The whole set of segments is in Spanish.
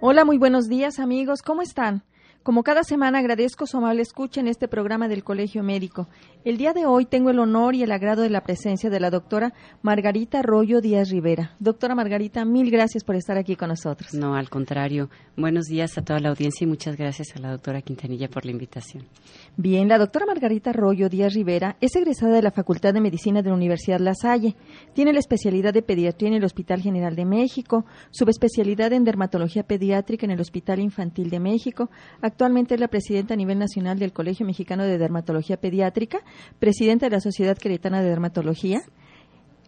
Hola, muy buenos días amigos, ¿cómo están? Como cada semana agradezco su amable escucha en este programa del Colegio Médico. El día de hoy tengo el honor y el agrado de la presencia de la doctora Margarita Arroyo Díaz Rivera. Doctora Margarita, mil gracias por estar aquí con nosotros. No, al contrario. Buenos días a toda la audiencia y muchas gracias a la doctora Quintanilla por la invitación. Bien, la doctora Margarita Arroyo Díaz Rivera es egresada de la Facultad de Medicina de la Universidad La Salle. Tiene la especialidad de pediatría en el Hospital General de México, subespecialidad en dermatología pediátrica en el Hospital Infantil de México. Actualmente es la presidenta a nivel nacional del Colegio Mexicano de Dermatología Pediátrica, presidenta de la Sociedad Queretana de Dermatología,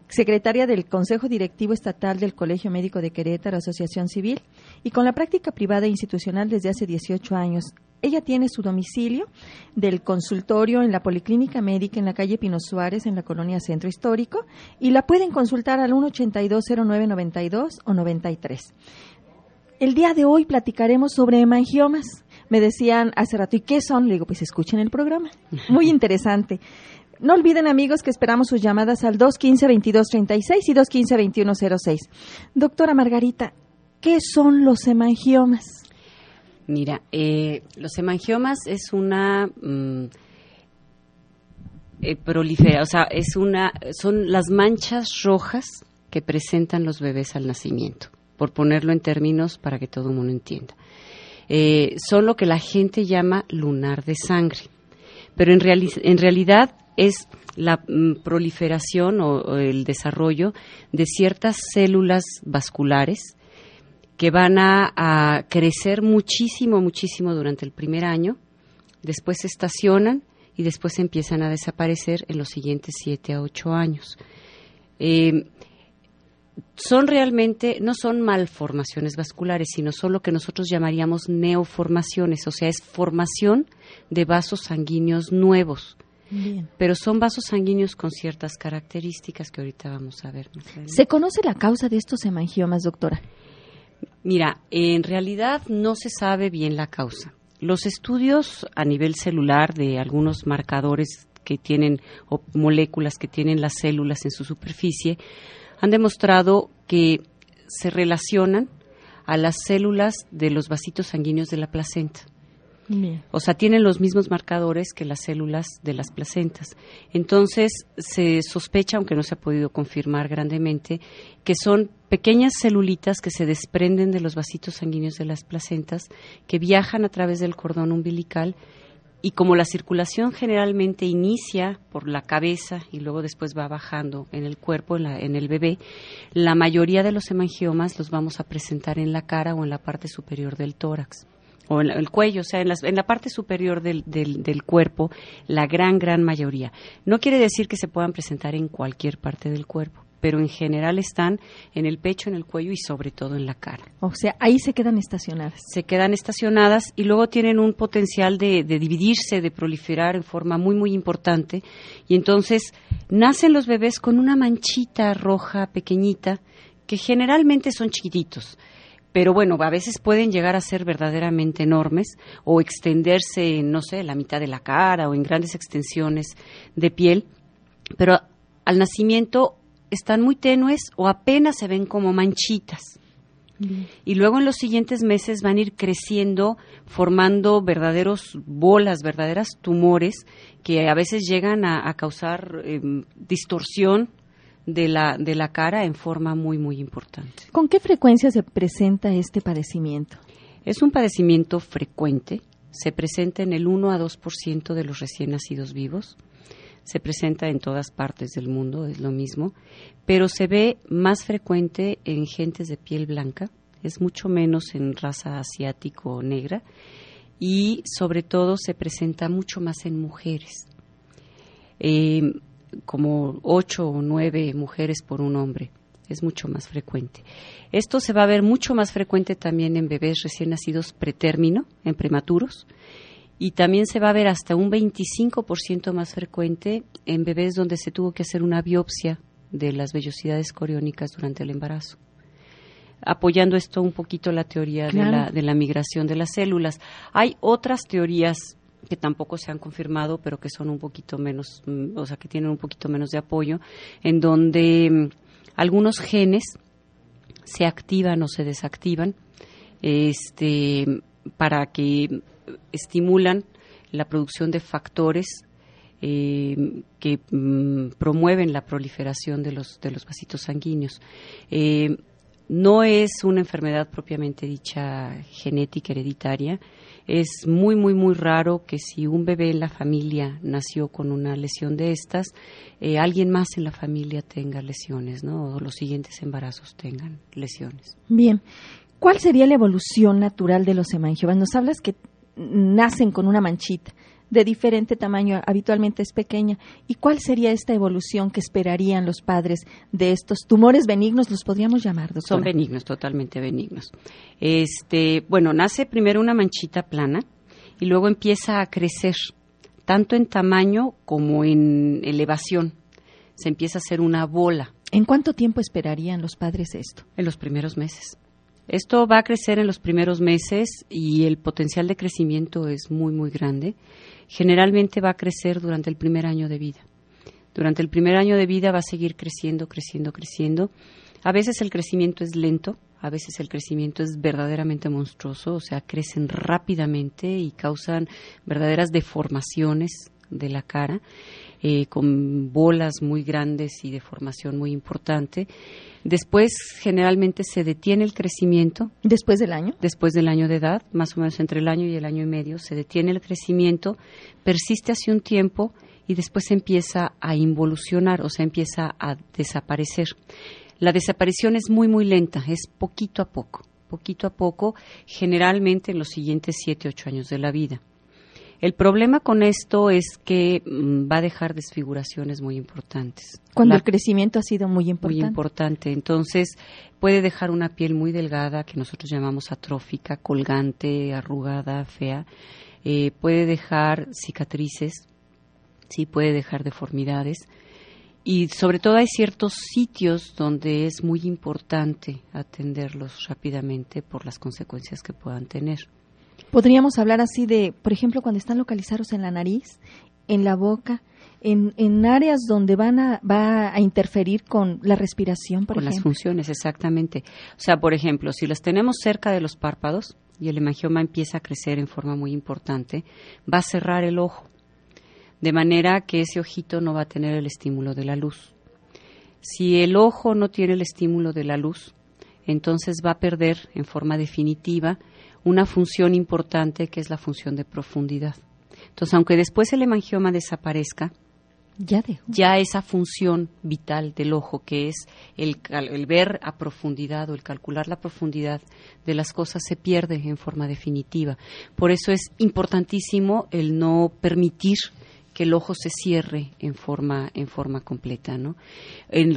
secretaria del Consejo Directivo Estatal del Colegio Médico de Querétaro, Asociación Civil, y con la práctica privada e institucional desde hace 18 años. Ella tiene su domicilio del consultorio en la Policlínica Médica en la calle Pino Suárez, en la colonia Centro Histórico, y la pueden consultar al 1820992 o 93. El día de hoy platicaremos sobre hemangiomas me decían hace rato, ¿y qué son? Le digo, pues escuchen el programa. Muy interesante. No olviden, amigos, que esperamos sus llamadas al 215-2236 y 215-2106. Doctora Margarita, ¿qué son los hemangiomas? Mira, eh, los hemangiomas es una mm, eh, prolifera, o sea, es una, son las manchas rojas que presentan los bebés al nacimiento, por ponerlo en términos para que todo el mundo entienda eh, son lo que la gente llama lunar de sangre. Pero en, en realidad es la mm, proliferación o, el desarrollo de ciertas células vasculares que van a, crecer muchísimo, muchísimo durante el primer año, después se estacionan y después empiezan a desaparecer en los siguientes siete a ocho años. Eh, son realmente, no son malformaciones vasculares, sino son lo que nosotros llamaríamos neoformaciones, o sea, es formación de vasos sanguíneos nuevos. Pero son vasos sanguíneos con ciertas características que ahorita vamos a ver ¿Se conoce la causa de estos hemangiomas, doctora? Mira, en realidad no se sabe bien la causa. Los estudios a nivel celular de algunos marcadores que tienen o moléculas que tienen las células en su superficie han demostrado que se relacionan a las células de los vasitos sanguíneos de la placenta. O sea, tienen los mismos marcadores que las células de las placentas. Entonces, se sospecha, aunque no se ha podido confirmar grandemente, que son pequeñas celulitas que se desprenden de los vasitos sanguíneos de las placentas, que viajan a través del cordón umbilical y como la circulación generalmente inicia por la cabeza y luego después va bajando en el cuerpo, en, el bebé, la mayoría de los hemangiomas los vamos a presentar en la cara o en la parte superior del tórax o en el cuello, o sea, en, en la parte superior del, del, cuerpo, la gran, gran mayoría. No quiere decir que se puedan presentar en cualquier parte del cuerpo pero en general están en el pecho, en el cuello y sobre todo en la cara. O sea, ahí se quedan estacionadas. Se quedan estacionadas y luego tienen un potencial de, dividirse, de proliferar en forma muy, muy importante. Y entonces nacen los bebés con una manchita roja pequeñita que generalmente son chiquititos pero bueno, a veces pueden llegar a ser verdaderamente enormes o extenderse en, no sé, la mitad de la cara o en grandes extensiones de piel, pero al nacimiento están muy tenues o apenas se ven como manchitas. Y luego en los siguientes meses van a ir creciendo, formando verdaderos bolas, verdaderas tumores que a veces llegan a, causar em, distorsión de la, de la cara en forma muy, muy importante. ¿Con qué frecuencia se presenta este padecimiento? Es un padecimiento frecuente, se presenta en el 1 a 2% de los recién nacidos vivos se presenta en todas partes del mundo, es lo mismo, pero se ve más frecuente en gentes de piel blanca, es mucho menos en raza asiático o negra y sobre todo se presenta mucho más en mujeres, eh, como ocho o nueve mujeres por un hombre. Es mucho más frecuente. Esto se va a ver mucho más frecuente también en bebés recién nacidos pretérmino, en prematuros, y también se va a ver hasta un 25% más frecuente en bebés donde se tuvo que hacer una biopsia de las vellosidades coriónicas durante el embarazo. Apoyando esto un poquito la teoría de, la, de la migración de las células. Hay otras teorías que tampoco se han confirmado, pero que son un poquito menos, mm, o sea, que tienen un poquito menos de apoyo, en donde mm, algunos genes se activan o se desactivan este, para que estimulan la producción de factores eh, que mm, promueven la proliferación de los, de los vasitos sanguíneos. Eh, no es una enfermedad propiamente dicha genética hereditaria. Es muy, muy, muy raro que si un bebé en la familia nació con una lesión de estas, eh, alguien más en la familia tenga lesiones, ¿no? O los siguientes embarazos tengan lesiones. Bien. ¿Cuál sería la evolución natural de los hemangiomas? Nos hablas que nacen con una manchita de diferente tamaño, habitualmente es pequeña. ¿Y cuál sería esta evolución que esperarían los padres de estos tumores benignos? ¿Los podríamos llamar, doctora? Son benignos, totalmente benignos. Este, bueno, nace primero una manchita plana y luego empieza a crecer, tanto en tamaño como en elevación. Se empieza a hacer una bola. ¿En cuánto tiempo esperarían los padres esto? En los primeros meses. Esto va a crecer en los primeros meses y el potencial de crecimiento es muy, muy grande. Generalmente va a crecer durante el primer año de vida. Durante el primer año de vida va a seguir creciendo, creciendo, creciendo. A veces el crecimiento es lento, a veces el crecimiento es verdaderamente monstruoso, o sea, crecen rápidamente y causan verdaderas deformaciones de la cara, eh, con bolas muy grandes y deformación muy importante. Después, generalmente se detiene el crecimiento. ¿Después del año? Después del año de edad, más o menos entre el año y el año y medio, se detiene el crecimiento, persiste hace un tiempo y después empieza a involucionar, o sea, empieza a desaparecer. La desaparición es muy, muy lenta, es poquito a poco, poquito a poco, generalmente en los siguientes siete, ocho años de la vida. El problema con esto es que mm, va a dejar desfiguraciones muy importantes. Cuando el crecimiento ha sido muy importante. Muy importante. Entonces, puede dejar una piel muy delgada, que nosotros llamamos atrófica, colgante, arrugada, fea. Eh, puede dejar cicatrices, sí, puede dejar deformidades. Y sobre todo hay ciertos sitios donde es muy importante atenderlos rápidamente por las consecuencias que puedan tener. Podríamos hablar así de, por ejemplo, cuando están localizados en la nariz, en la boca, en, en áreas donde van a, va a interferir con la respiración, por con ejemplo. las funciones, exactamente. O sea, por ejemplo, si las tenemos cerca de los párpados y el hemangioma empieza a crecer en forma muy importante, va a cerrar el ojo, de manera que ese ojito no va a tener el estímulo de la luz. Si el ojo no tiene el estímulo de la luz, entonces va a perder en forma definitiva una función importante que es la función de profundidad. Entonces, aunque después el hemangioma desaparezca, ya, ya esa función vital del ojo, que es el, el, ver a profundidad o el calcular la profundidad de las cosas, se pierde en forma definitiva. Por eso es importantísimo el no permitir que el ojo se cierre en forma en forma completa, ¿no?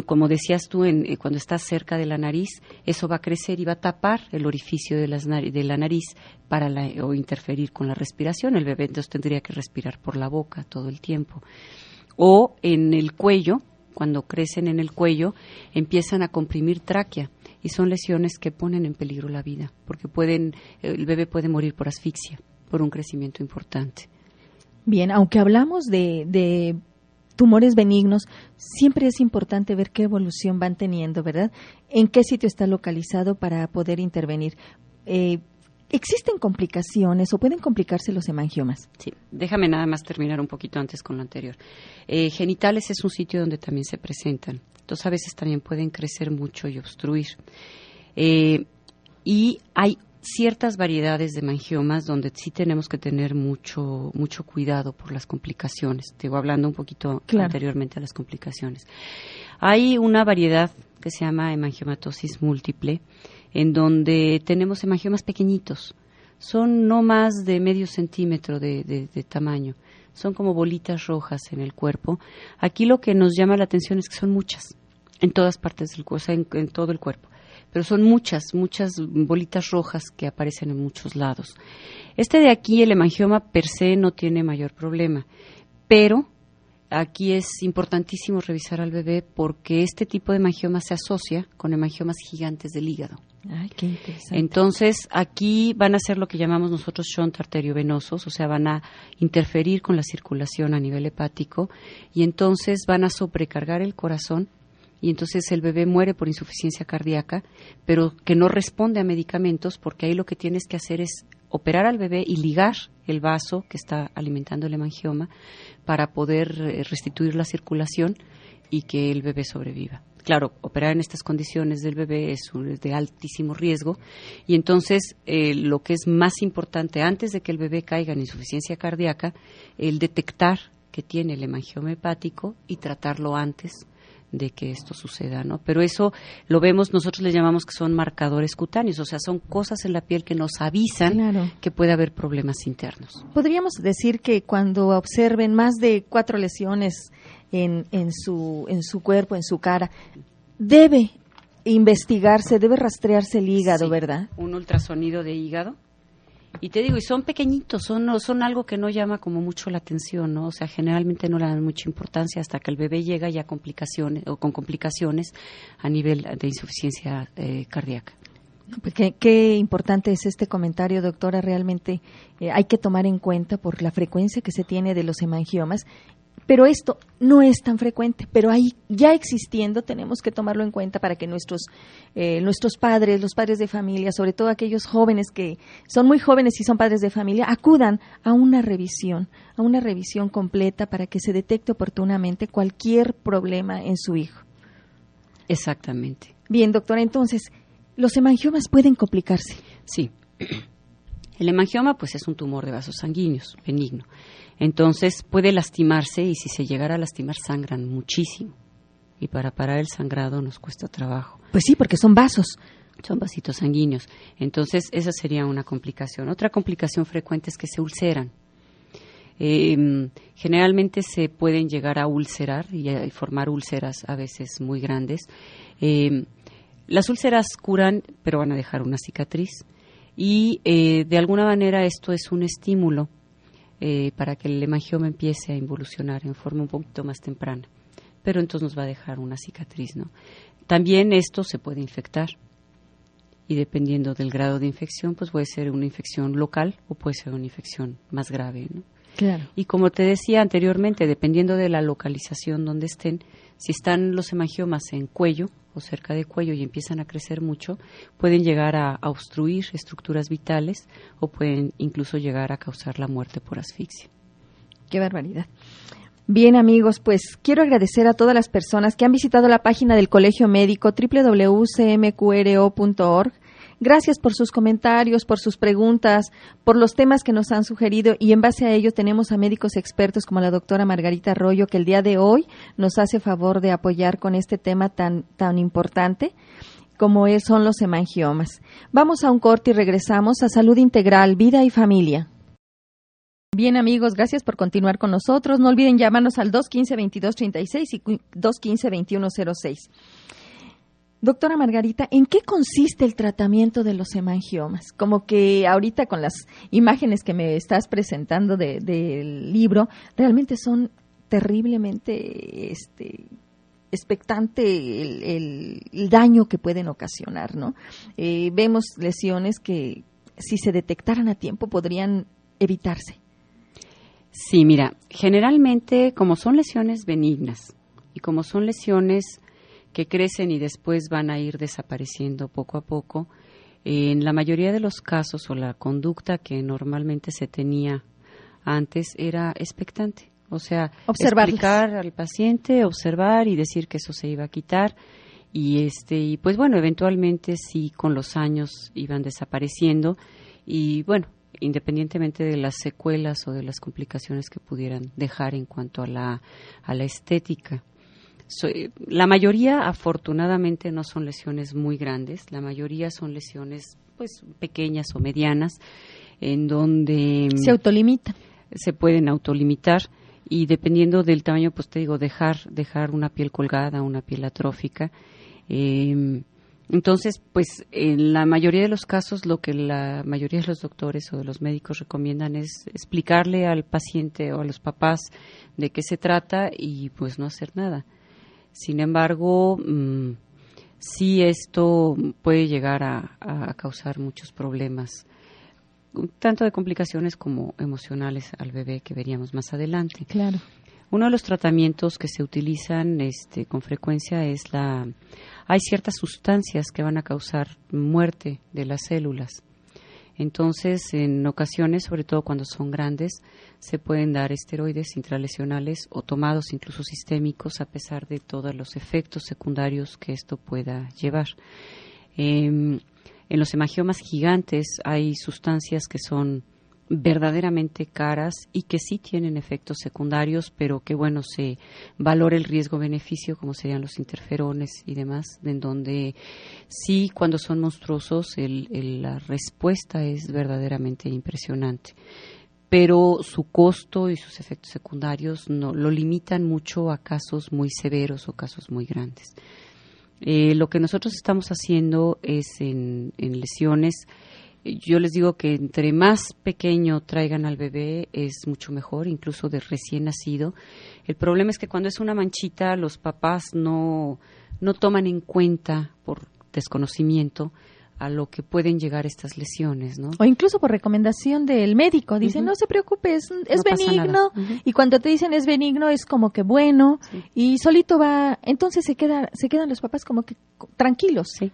como decías tú, en, eh, cuando está cerca de la nariz, eso va a crecer y va a tapar el orificio de, las de la nariz para o interferir con la respiración. El bebé entonces tendría que respirar por la boca todo el tiempo. O en el cuello, cuando crecen en el cuello, empiezan a comprimir tráquea y son lesiones que ponen en peligro la vida, porque pueden, el bebé puede morir por asfixia, por un crecimiento importante. Bien, aunque hablamos de, tumores benignos, siempre es importante ver qué evolución van teniendo, ¿verdad? En qué sitio está localizado para poder intervenir. Eh, ¿Existen complicaciones o pueden complicarse los hemangiomas? Sí, déjame nada más terminar un poquito antes con lo anterior. Eh, genitales es un sitio donde también se presentan. Entonces, a veces también pueden crecer mucho y obstruir. Eh, y hay ciertas variedades de mangiomas donde sí tenemos que tener mucho mucho cuidado por las complicaciones. Te voy hablando un poquito anteriormente a las complicaciones. Hay una variedad que se llama hemangiomatosis múltiple, en donde tenemos hemangiomas pequeñitos. Son no más de medio centímetro de, tamaño. Son como bolitas rojas en el cuerpo. Aquí lo que nos llama la atención es que son muchas en todas partes del cuerpo, en todo el cuerpo pero son muchas, muchas bolitas rojas que aparecen en muchos lados. Este de aquí, el hemangioma per se no tiene mayor problema, pero aquí es importantísimo revisar al bebé porque este tipo de hemangioma se asocia con hemangiomas gigantes del hígado. Ay, qué interesante. Entonces, aquí van a ser lo que llamamos nosotros shunt arteriovenosos, o sea, van a interferir con la circulación a nivel hepático y entonces van a sobrecargar el corazón y entonces el bebé muere por insuficiencia cardíaca, pero que no responde a medicamentos porque ahí lo que tienes que hacer es operar al bebé y ligar el vaso que está alimentando el hemangioma para poder eh, restituir la circulación y que el bebé sobreviva. Claro, operar en estas condiciones del bebé es de altísimo riesgo y entonces eh, lo que es más importante antes de que el bebé caiga en insuficiencia cardíaca, el detectar que tiene el hemangioma hepático y tratarlo antes de que esto suceda, ¿no? Pero eso lo vemos, nosotros le llamamos que son marcadores cutáneos, o sea, son cosas en la piel que nos avisan que puede haber problemas internos. Podríamos decir que cuando observen más de cuatro lesiones en, en, su, en su cuerpo, en su cara, debe investigarse, debe rastrearse el hígado, ¿verdad? Un ultrasonido de hígado y te digo, y son pequeñitos, son, son algo que no llama como mucho la atención, ¿no? O sea, generalmente no le dan mucha importancia hasta que el bebé llega ya complicaciones o con complicaciones a nivel de insuficiencia eh, cardíaca. Pues qué, importante es este comentario, doctora. Realmente eh, hay que tomar en cuenta por la frecuencia que se tiene de los hemangiomas pero esto no es tan frecuente, pero ahí ya existiendo tenemos que tomarlo en cuenta para que nuestros, eh, nuestros padres, los padres de familia, sobre todo aquellos jóvenes que son muy jóvenes y son padres de familia, acudan a una revisión, a una revisión completa para que se detecte oportunamente cualquier problema en su hijo. Exactamente. Bien, doctora, entonces, ¿los hemangiomas pueden complicarse? Sí. El hemangioma, pues, es un tumor de vasos sanguíneos, benigno. Entonces puede lastimarse y si se llegara a lastimar sangran muchísimo. Y para parar el sangrado nos cuesta trabajo. Pues sí, porque son vasos. Son vasitos sanguíneos. Entonces esa sería una complicación. Otra complicación frecuente es que se ulceran. Em, generalmente se pueden llegar a ulcerar y a formar úlceras a veces muy grandes. Em, las úlceras curan, pero van a dejar una cicatriz. Y eh, de alguna manera esto es un estímulo eh, para que el hemangioma empiece a involucionar en forma un poquito más temprana. Pero entonces nos va a dejar una cicatriz, ¿no? También esto se puede infectar y dependiendo del grado de infección, pues puede ser una infección local o puede ser una infección más grave, ¿no? Claro. Y como te decía anteriormente, dependiendo de la localización donde estén, si están los hemangiomas en cuello, o cerca de cuello y empiezan a crecer mucho, pueden llegar a, obstruir estructuras vitales o pueden incluso llegar a causar la muerte por asfixia. Qué barbaridad. Bien amigos, pues quiero agradecer a todas las personas que han visitado la página del Colegio Médico www.cmqro.org Gracias por sus comentarios, por sus preguntas, por los temas que nos han sugerido y en base a ello tenemos a médicos expertos como la doctora Margarita Arroyo que el día de hoy nos hace favor de apoyar con este tema tan, tan importante como son los hemangiomas. Vamos a un corte y regresamos a Salud Integral, Vida y Familia. Bien amigos, gracias por continuar con nosotros. No olviden llamarnos al 215-2236 y 215-2106. Doctora Margarita, ¿en qué consiste el tratamiento de los hemangiomas? Como que ahorita con las imágenes que me estás presentando del libro, realmente son terriblemente este, expectante el, daño que pueden ocasionar, ¿no? Eh, vemos lesiones que si se detectaran a tiempo podrían evitarse. Sí, mira, generalmente como son lesiones benignas y como son lesiones que crecen y después van a ir desapareciendo poco a poco. En la mayoría de los casos o la conducta que normalmente se tenía antes era expectante, o sea, explicar al paciente, observar y decir que eso se iba a quitar. Y este y pues bueno, eventualmente sí con los años iban desapareciendo. Y bueno, independientemente de las secuelas o de las complicaciones que pudieran dejar en cuanto a la a la estética la mayoría, afortunadamente, no son lesiones muy grandes. La mayoría son lesiones, pues, pequeñas o medianas, en donde se autolimitan. Se pueden autolimitar y dependiendo del tamaño, pues te digo, dejar dejar una piel colgada, una piel atrófica. Em, entonces, pues en la mayoría de los casos lo que la mayoría de los doctores o de los médicos recomiendan es explicarle al paciente o a los papás de qué se trata y pues no hacer nada. Sin embargo, mm, sí esto puede llegar a, causar muchos problemas, tanto de complicaciones como emocionales al bebé que veríamos más adelante. Claro. Uno de los tratamientos que se utilizan este, con frecuencia es la... Hay ciertas sustancias que van a causar muerte de las células. Entonces, en ocasiones, sobre todo cuando son grandes, se pueden dar esteroides intralesionales o tomados incluso sistémicos a pesar de todos los efectos secundarios que esto pueda llevar. Em, en los hemangiomas gigantes hay sustancias que son verdaderamente caras y que sí tienen efectos secundarios, pero que bueno, se valora el riesgo-beneficio, como serían los interferones y demás, en donde sí, cuando son monstruosos, la respuesta es verdaderamente impresionante. Pero su costo y sus efectos secundarios no, lo limitan mucho a casos muy severos o casos muy grandes. Eh, lo que nosotros estamos haciendo es en lesiones yo les digo que entre más pequeño traigan al bebé es mucho mejor, incluso de recién nacido. El problema es que cuando es una manchita los papás no, no toman en cuenta por desconocimiento a lo que pueden llegar estas lesiones, ¿no? O incluso por recomendación del médico, dicen, no se preocupe, es, benigno, y cuando te dicen es benigno es como que bueno, y solito va, entonces se, queda, se quedan los papás como que tranquilos. Sí.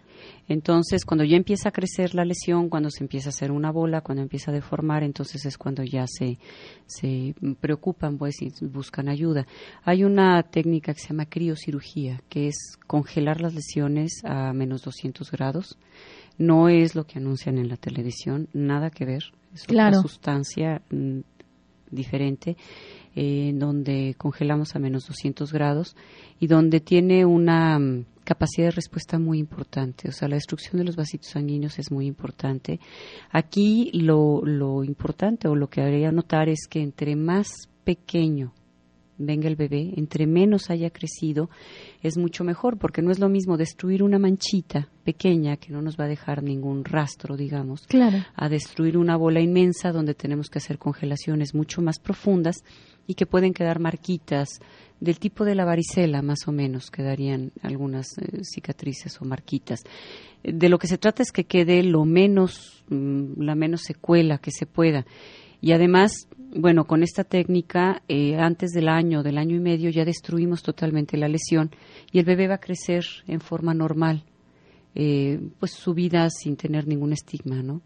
Entonces, cuando ya empieza a crecer la lesión, cuando se empieza a hacer una bola, cuando empieza a deformar, entonces es cuando ya se, se preocupan pues, y buscan ayuda. Hay una técnica que se llama criocirugía, que es congelar las lesiones a menos 200 grados. No es lo que anuncian en la televisión, nada que ver. Es una sustancia mm, diferente en donde congelamos a menos 200 grados y donde tiene una mm, capacidad de respuesta muy importante. O sea, la destrucción de los vasitos sanguíneos es muy importante. Aquí lo, lo importante o lo que habría notar es que entre más pequeño venga el bebé, entre menos haya crecido, es mucho mejor, porque no es lo mismo destruir una manchita pequeña que no nos va a dejar ningún rastro, digamos, a destruir una bola inmensa donde tenemos que hacer congelaciones mucho más profundas y que pueden quedar marquitas del tipo de la varicela, más o menos, quedarían algunas eh, cicatrices o marquitas. De lo que se trata es que quede lo menos, mm, la menos secuela que se pueda. Y además, bueno, con esta técnica, eh, antes del año, del año y medio, ya destruimos totalmente la lesión y el bebé va a crecer en forma normal, eh, pues su vida sin tener ningún estigma, ¿no?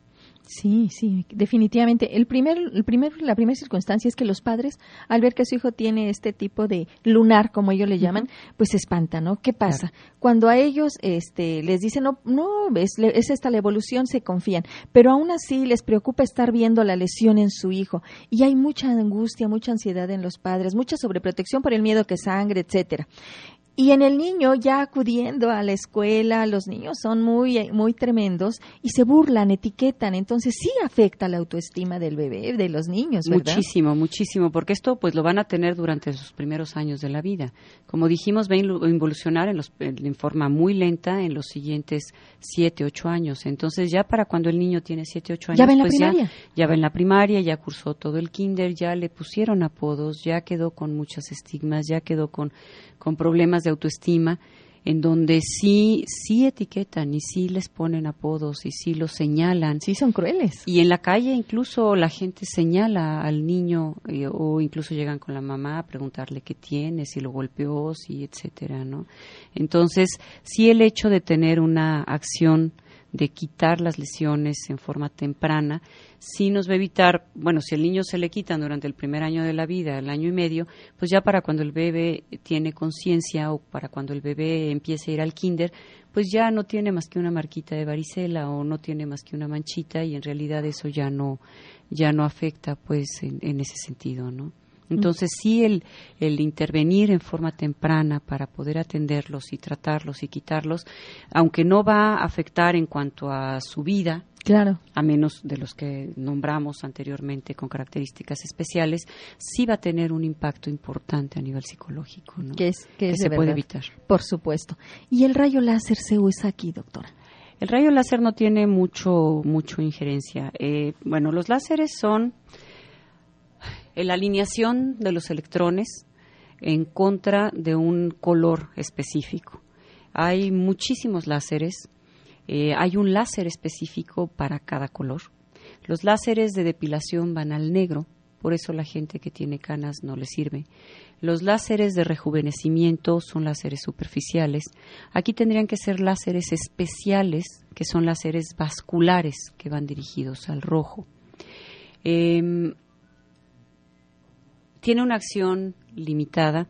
Sí, sí, definitivamente. El primer, el primer, la primera circunstancia es que los padres, al ver que su hijo tiene este tipo de lunar, como ellos le llaman, pues se espantan, ¿no? ¿Qué pasa? Cuando a ellos este, les dicen, no, no, es, es esta la evolución, se confían, pero aún así les preocupa estar viendo la lesión en su hijo. Y hay mucha angustia, mucha ansiedad en los padres, mucha sobreprotección por el miedo que sangre, etcétera. Y en el niño ya acudiendo a la escuela, los niños son muy, muy tremendos y se burlan, etiquetan. Entonces sí afecta la autoestima del bebé, de los niños, ¿verdad? Muchísimo, muchísimo, porque esto pues lo van a tener durante sus primeros años de la vida. Como dijimos, va a involucionar en, los, en forma muy lenta en los siguientes siete, ocho años. Entonces ya para cuando el niño tiene siete, ocho años, ¿Ya va en la pues primaria? ya va en la primaria, ya cursó todo el kinder, ya le pusieron apodos, ya quedó con muchos estigmas, ya quedó con con problemas de autoestima, en donde sí, sí etiquetan y sí les ponen apodos y sí los señalan. Sí, son crueles. Y en la calle incluso la gente señala al niño eh, o incluso llegan con la mamá a preguntarle qué tiene, si lo golpeó, si etcétera, ¿no? Entonces, sí el hecho de tener una acción de quitar las lesiones en forma temprana, sí nos va a evitar, bueno, si el niño se le quitan durante el primer año de la vida, el año y medio, pues ya para cuando el bebé tiene conciencia o para cuando el bebé empiece a ir al kinder, pues ya no tiene más que una marquita de varicela o no tiene más que una manchita y en realidad eso ya no, ya no afecta pues en, en ese sentido, ¿no? Entonces, sí, el, el intervenir en forma temprana para poder atenderlos y tratarlos y quitarlos, aunque no va a afectar en cuanto a su vida, Claro. A menos de los que nombramos anteriormente con características especiales, sí va a tener un impacto importante a nivel psicológico, ¿no? Que, es, que, se puede evitar. Por supuesto. ¿Y el rayo láser se usa aquí, doctora? El rayo láser no tiene mucho, mucho injerencia. Eh, bueno, los láseres son la alineación de los electrones en contra de un color específico. Hay muchísimos láseres, eh, hay un láser específico para cada color. Los láseres de depilación van al negro por eso la gente que tiene canas no le sirve. Los láseres de rejuvenecimiento son láseres superficiales. Aquí tendrían que ser láseres especiales, que son láseres vasculares, que van dirigidos al rojo. Em, tiene una acción limitada,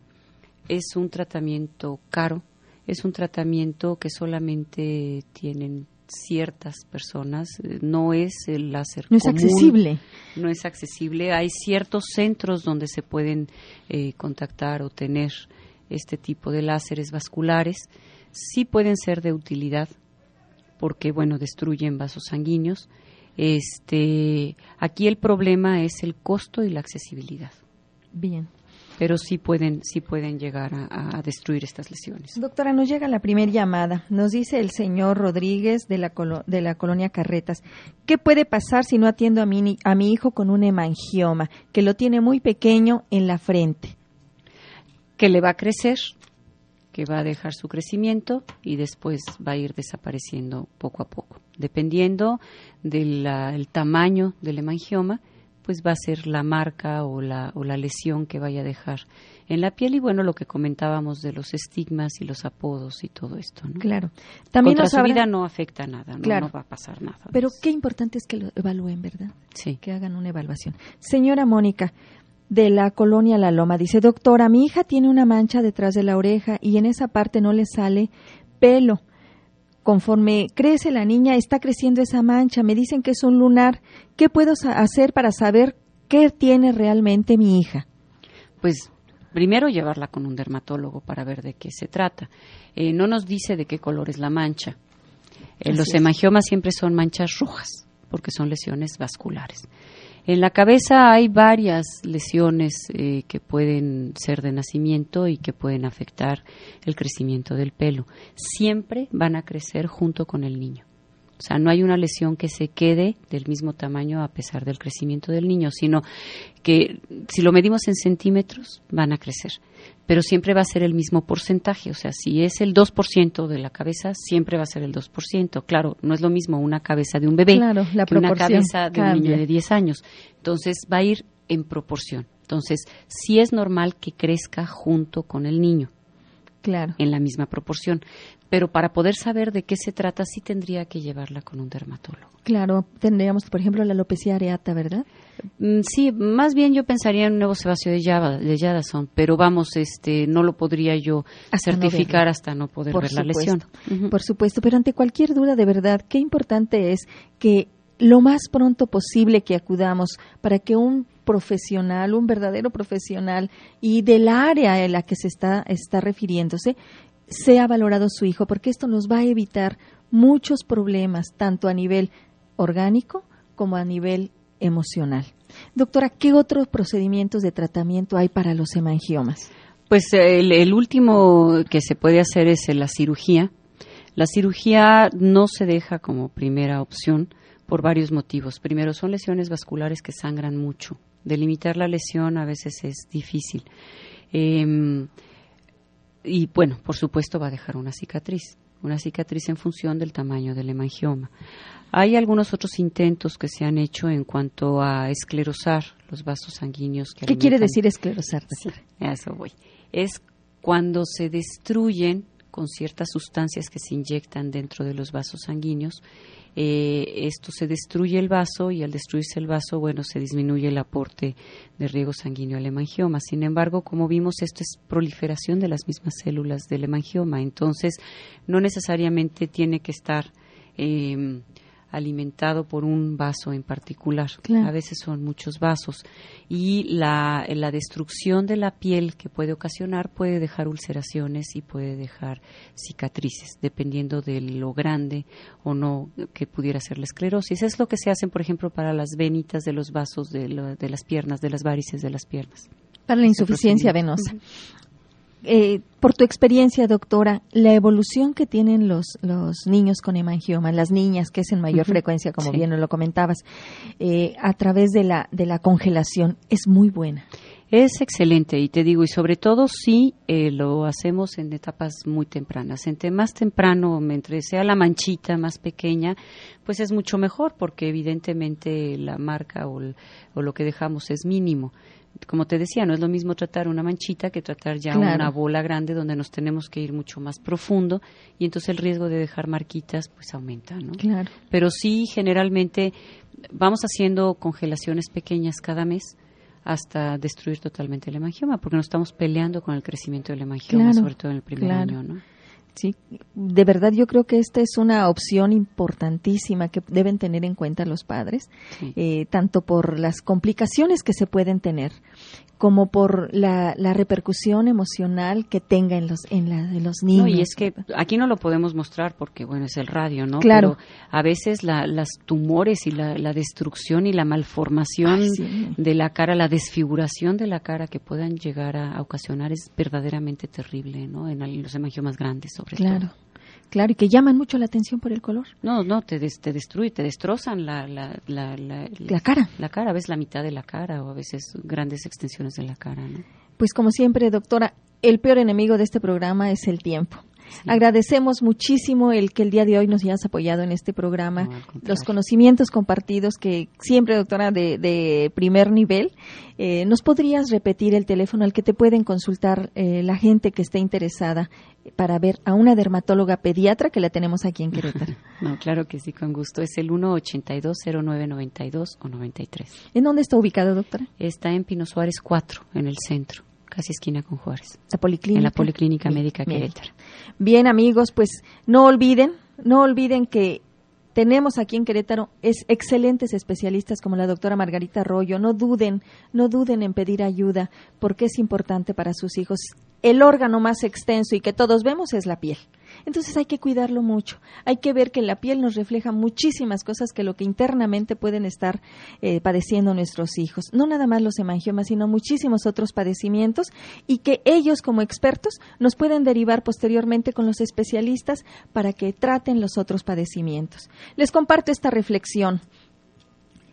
es un tratamiento caro, es un tratamiento que solamente tienen ciertas personas, no es el láser. No es accesible. No es accesible. Hay ciertos centros donde se pueden eh, contactar o tener este tipo de láseres vasculares. Sí pueden ser de utilidad porque, bueno, destruyen vasos sanguíneos. Este, aquí el problema es el costo y la accesibilidad. Bien pero sí pueden, sí pueden llegar a, destruir estas lesiones. Doctora, nos llega la primera llamada. Nos dice el señor Rodríguez de la, de la colonia Carretas. ¿Qué puede pasar si no atiendo a mi, a mi hijo con un hemangioma, que lo tiene muy pequeño en la frente? Que le va a crecer, que va a dejar su crecimiento y después va a ir desapareciendo poco a poco, dependiendo del tamaño del hemangioma pues va a ser la marca o la, o la lesión que vaya a dejar en la piel y bueno lo que comentábamos de los estigmas y los apodos y todo esto ¿no? claro. También Contra su vida no afecta nada no, va a pasar nada. Pero qué importante es que lo evalúen verdad sí. Que hagan una evaluación. Señora Mónica de la colonia La Loma dice doctora mi hija tiene una mancha detrás de la oreja y en esa parte no le sale pelo Conforme crece la niña, está creciendo esa mancha. Me dicen que es un lunar. ¿Qué puedo hacer para saber qué tiene realmente mi hija? Pues primero llevarla con un dermatólogo para ver de qué se trata. Eh, no nos dice de qué color es la mancha. Eh, los hemangiomas siempre son manchas rojas porque son lesiones vasculares. En la cabeza hay varias lesiones eh, que pueden ser de nacimiento y que pueden afectar el crecimiento del pelo. Siempre van a crecer junto con el niño. O sea, no hay una lesión que se quede del mismo tamaño a pesar del crecimiento del niño, sino que si lo medimos en centímetros, van a crecer pero siempre va a ser el mismo porcentaje. O sea, si es el 2% de la cabeza, siempre va a ser el 2%. Claro, no es lo mismo una cabeza de un bebé que una cabeza de un niño de 10 años. Entonces, va a ir en proporción. Entonces, sí es normal que crezca junto con el niño. Claro. En la misma proporción pero para poder saber de qué se trata sí tendría que llevarla con un dermatólogo. Claro, tendríamos, por ejemplo, la alopecia areata, ¿verdad? Mm, sí, más bien yo pensaría en un nuevo sebáceo de, Java, de pero vamos, este, no lo podría yo certificar hasta no poder ver la lesión. Por supuesto, pero ante cualquier duda, de verdad, qué importante es que lo más pronto posible que acudamos para que un profesional, un verdadero profesional y del área en la que se está, está refiriéndose, sea valorado su hijo, porque esto nos va a evitar muchos problemas, tanto a nivel orgánico como a nivel emocional. Doctora, ¿qué otros procedimientos de tratamiento hay para los hemangiomas? Pues el, último que se puede hacer es la cirugía. La cirugía no se deja como primera opción por varios motivos. Primero, son lesiones vasculares que sangran mucho. Delimitar la lesión a veces es difícil. Em, y bueno, por supuesto va a dejar una cicatriz, una cicatriz en función del tamaño del hemangioma. Hay algunos otros intentos que se han hecho en cuanto a esclerosar los vasos sanguíneos. Que ¿Qué quiere decir esclerosar? Sí, a eso voy. Es cuando se destruyen con ciertas sustancias que se inyectan dentro de los vasos sanguíneos eh, esto se destruye el vaso y al destruirse el vaso, bueno, se disminuye el aporte de riego sanguíneo al hemangioma. Sin embargo, como vimos, esto es proliferación de las mismas células del hemangioma, entonces no necesariamente tiene que estar eh, alimentado por un vaso en particular. A veces son muchos vasos. Y la, la destrucción de la piel que puede ocasionar puede dejar ulceraciones y puede dejar cicatrices, dependiendo de lo grande o no que pudiera ser la esclerosis. Es lo que se hacen, por ejemplo, para las venitas de los vasos de, de las piernas, de las varices de las piernas. Para la insuficiencia venosa. Eh, por tu experiencia, doctora, la evolución que tienen los, los niños con hemangioma, las niñas, que es en mayor frecuencia, como bien lo comentabas, eh, a través de la, de la congelación, es muy buena. Es excelente y te digo, y sobre todo si eh, lo hacemos en etapas muy tempranas. Entre más temprano, mientras sea la manchita más pequeña, pues es mucho mejor porque evidentemente la marca o, o lo que dejamos es mínimo como te decía, no es lo mismo tratar una manchita que tratar ya una bola grande donde nos tenemos que ir mucho más profundo y entonces el riesgo de dejar marquitas pues aumenta, ¿no? Claro. Pero sí, generalmente vamos haciendo congelaciones pequeñas cada mes hasta destruir totalmente el hemangioma, porque no estamos peleando con el crecimiento del hemangioma, sobre todo en el primer año, ¿no? Sí, de verdad yo creo que esta es una opción importantísima que deben tener en cuenta los padres, eh, tanto por las complicaciones que se pueden tener como por la, repercusión emocional que tenga en los en la de los niños. y es que aquí no lo podemos mostrar porque bueno es el radio, ¿no? Claro. Pero a veces la, las tumores y la, destrucción y la malformación de la cara, la desfiguración de la cara que puedan llegar a, ocasionar es verdaderamente terrible, ¿no? En los hemangiomas grandes sobre claro. Claro, y que llaman mucho la atención por el color. No, no, te, te destruye, te destrozan la, la, la, la, cara. La cara, a veces la mitad de la cara o a veces grandes extensiones de la cara. ¿no? Pues como siempre, doctora, el peor enemigo de este programa es el tiempo. Agradecemos muchísimo el que el día de hoy nos hayas apoyado en este programa, los conocimientos compartidos que siempre, doctora, de, primer nivel. Eh, ¿Nos podrías repetir el teléfono al que te pueden consultar eh, la gente que esté interesada para ver a una dermatóloga pediatra que la tenemos aquí en Querétaro? no, claro que sí, con gusto. Es el 1820992 o 93. ¿En dónde está ubicado, doctora? Está en Pino Suárez 4, en el centro casi esquina con Juárez. La policlínica. En la Policlínica Médica Querétaro. Bien, amigos, pues no olviden, no olviden que tenemos aquí en Querétaro es excelentes especialistas como la doctora Margarita Arroyo. No duden, no duden en pedir ayuda porque es importante para sus hijos. El órgano más extenso y que todos vemos es la piel. Entonces hay que cuidarlo mucho. Hay que ver que la piel nos refleja muchísimas cosas que lo que internamente pueden estar eh, padeciendo nuestros hijos. No nada más los hemangiomas, sino muchísimos otros padecimientos y que ellos como expertos nos pueden derivar posteriormente con los especialistas para que traten los otros padecimientos. Les comparto esta reflexión.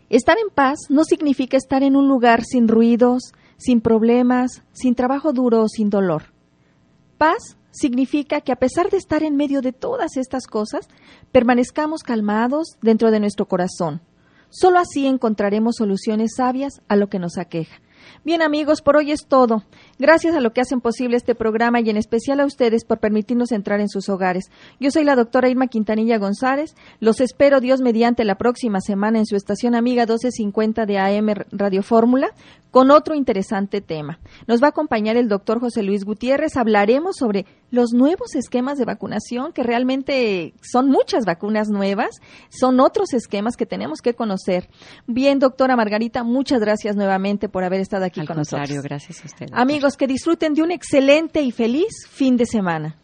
Estar en paz no significa estar en un lugar sin ruidos, sin problemas, sin trabajo duro o sin dolor. Paz significa que a pesar de estar en medio de todas estas cosas, permanezcamos calmados dentro de nuestro corazón. Solo así encontraremos soluciones sabias a lo que nos aqueja. Bien amigos, por hoy es todo. Gracias a lo que hacen posible este programa y en especial a ustedes por permitirnos entrar en sus hogares. Yo soy la doctora Irma Quintanilla González. Los espero Dios mediante la próxima semana en su estación amiga 1250 de AM Radio Fórmula con otro interesante tema. Nos va a acompañar el doctor José Luis Gutiérrez. Hablaremos sobre los nuevos esquemas de vacunación, que realmente son muchas vacunas nuevas, son otros esquemas que tenemos que conocer. Bien, doctora Margarita, muchas gracias nuevamente por haber estado aquí Al con contrario, nosotros. gracias a usted. Amigos, que disfruten de un excelente y feliz fin de semana.